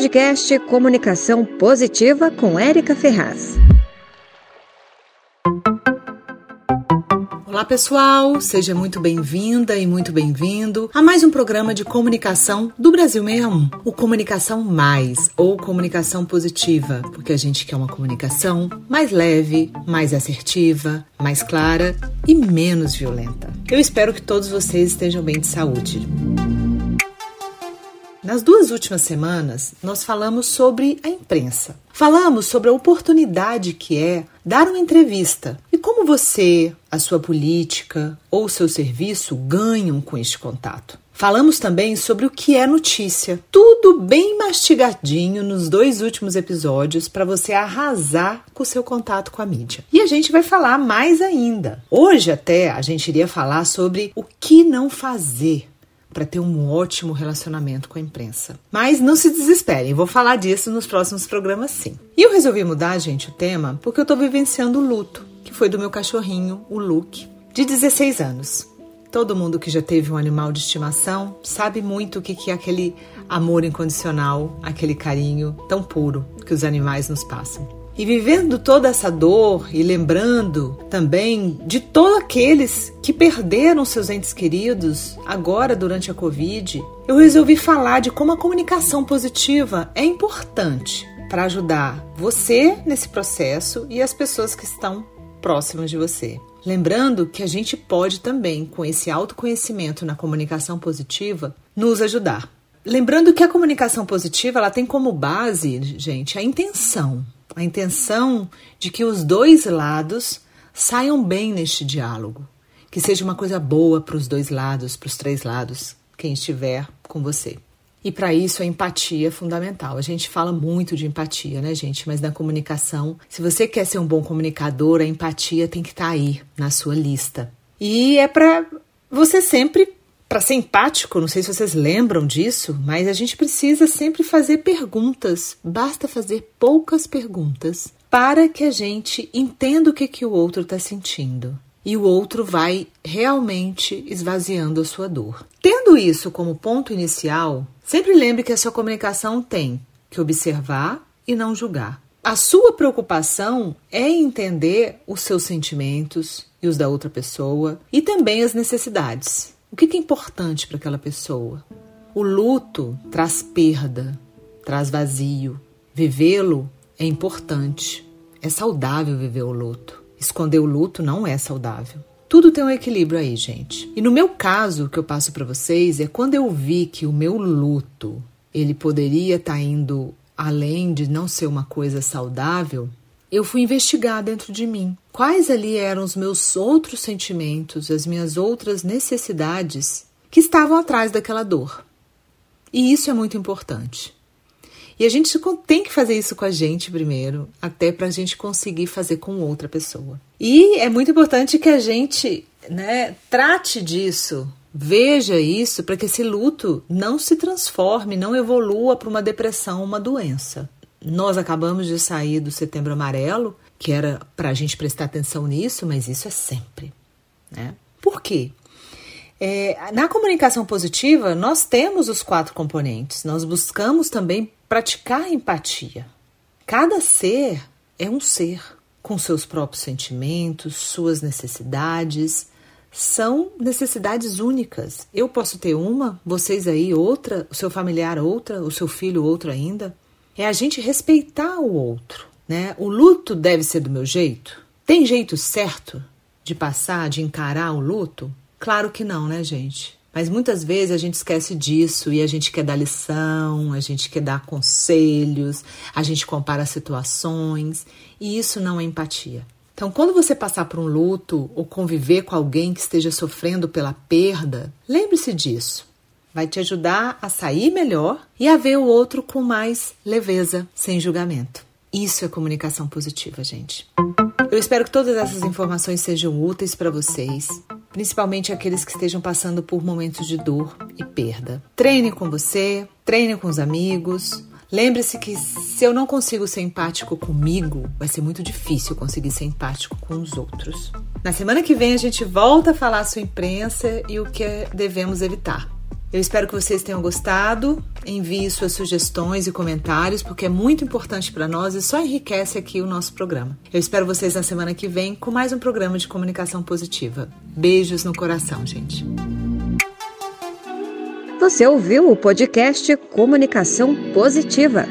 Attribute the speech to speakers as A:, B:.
A: podcast Comunicação Positiva com Érica Ferraz.
B: Olá pessoal, seja muito bem-vinda e muito bem-vindo a mais um programa de comunicação do Brasil 61, o Comunicação Mais ou Comunicação Positiva, porque a gente quer uma comunicação mais leve, mais assertiva, mais clara e menos violenta. Eu espero que todos vocês estejam bem de saúde. Nas duas últimas semanas, nós falamos sobre a imprensa. Falamos sobre a oportunidade que é dar uma entrevista e como você, a sua política ou seu serviço ganham com este contato. Falamos também sobre o que é notícia. Tudo bem mastigadinho nos dois últimos episódios para você arrasar com o seu contato com a mídia. E a gente vai falar mais ainda. Hoje até a gente iria falar sobre o que não fazer para ter um ótimo relacionamento com a imprensa. Mas não se desesperem, vou falar disso nos próximos programas sim. E eu resolvi mudar, gente, o tema porque eu estou vivenciando o luto, que foi do meu cachorrinho, o Luke, de 16 anos. Todo mundo que já teve um animal de estimação sabe muito o que é aquele amor incondicional, aquele carinho tão puro que os animais nos passam. E vivendo toda essa dor e lembrando também de todos aqueles que perderam seus entes queridos agora durante a Covid, eu resolvi falar de como a comunicação positiva é importante para ajudar você nesse processo e as pessoas que estão próximas de você. Lembrando que a gente pode também, com esse autoconhecimento na comunicação positiva, nos ajudar. Lembrando que a comunicação positiva ela tem como base, gente, a intenção a intenção de que os dois lados saiam bem neste diálogo, que seja uma coisa boa para os dois lados, para os três lados, quem estiver com você. E para isso a empatia é fundamental. A gente fala muito de empatia, né, gente? Mas na comunicação, se você quer ser um bom comunicador, a empatia tem que estar tá aí na sua lista. E é para você sempre para ser empático, não sei se vocês lembram disso, mas a gente precisa sempre fazer perguntas. Basta fazer poucas perguntas para que a gente entenda o que, que o outro está sentindo. E o outro vai realmente esvaziando a sua dor. Tendo isso como ponto inicial, sempre lembre que a sua comunicação tem que observar e não julgar. A sua preocupação é entender os seus sentimentos e os da outra pessoa e também as necessidades. O que é importante para aquela pessoa? O luto traz perda, traz vazio. Vivê-lo é importante. É saudável viver o luto. Esconder o luto não é saudável. Tudo tem um equilíbrio aí, gente. E no meu caso, o que eu passo para vocês é quando eu vi que o meu luto, ele poderia estar tá indo além de não ser uma coisa saudável, eu fui investigar dentro de mim quais ali eram os meus outros sentimentos, as minhas outras necessidades que estavam atrás daquela dor. E isso é muito importante. E a gente tem que fazer isso com a gente primeiro, até para a gente conseguir fazer com outra pessoa. E é muito importante que a gente né, trate disso, veja isso, para que esse luto não se transforme, não evolua para uma depressão, uma doença. Nós acabamos de sair do Setembro Amarelo, que era para a gente prestar atenção nisso, mas isso é sempre. Né? Por quê? É, na comunicação positiva, nós temos os quatro componentes. Nós buscamos também praticar empatia. Cada ser é um ser com seus próprios sentimentos, suas necessidades. São necessidades únicas. Eu posso ter uma, vocês aí outra, o seu familiar outra, o seu filho outra ainda é a gente respeitar o outro, né? O luto deve ser do meu jeito? Tem jeito certo de passar, de encarar o luto? Claro que não, né, gente? Mas muitas vezes a gente esquece disso e a gente quer dar lição, a gente quer dar conselhos, a gente compara situações e isso não é empatia. Então, quando você passar por um luto ou conviver com alguém que esteja sofrendo pela perda, lembre-se disso. Vai te ajudar a sair melhor e a ver o outro com mais leveza, sem julgamento. Isso é comunicação positiva, gente. Eu espero que todas essas informações sejam úteis para vocês, principalmente aqueles que estejam passando por momentos de dor e perda. Treine com você, treine com os amigos. Lembre-se que se eu não consigo ser empático comigo, vai ser muito difícil conseguir ser empático com os outros. Na semana que vem a gente volta a falar sobre imprensa e o que devemos evitar. Eu espero que vocês tenham gostado. Envie suas sugestões e comentários, porque é muito importante para nós e só enriquece aqui o nosso programa. Eu espero vocês na semana que vem com mais um programa de comunicação positiva. Beijos no coração, gente.
A: Você ouviu o podcast Comunicação Positiva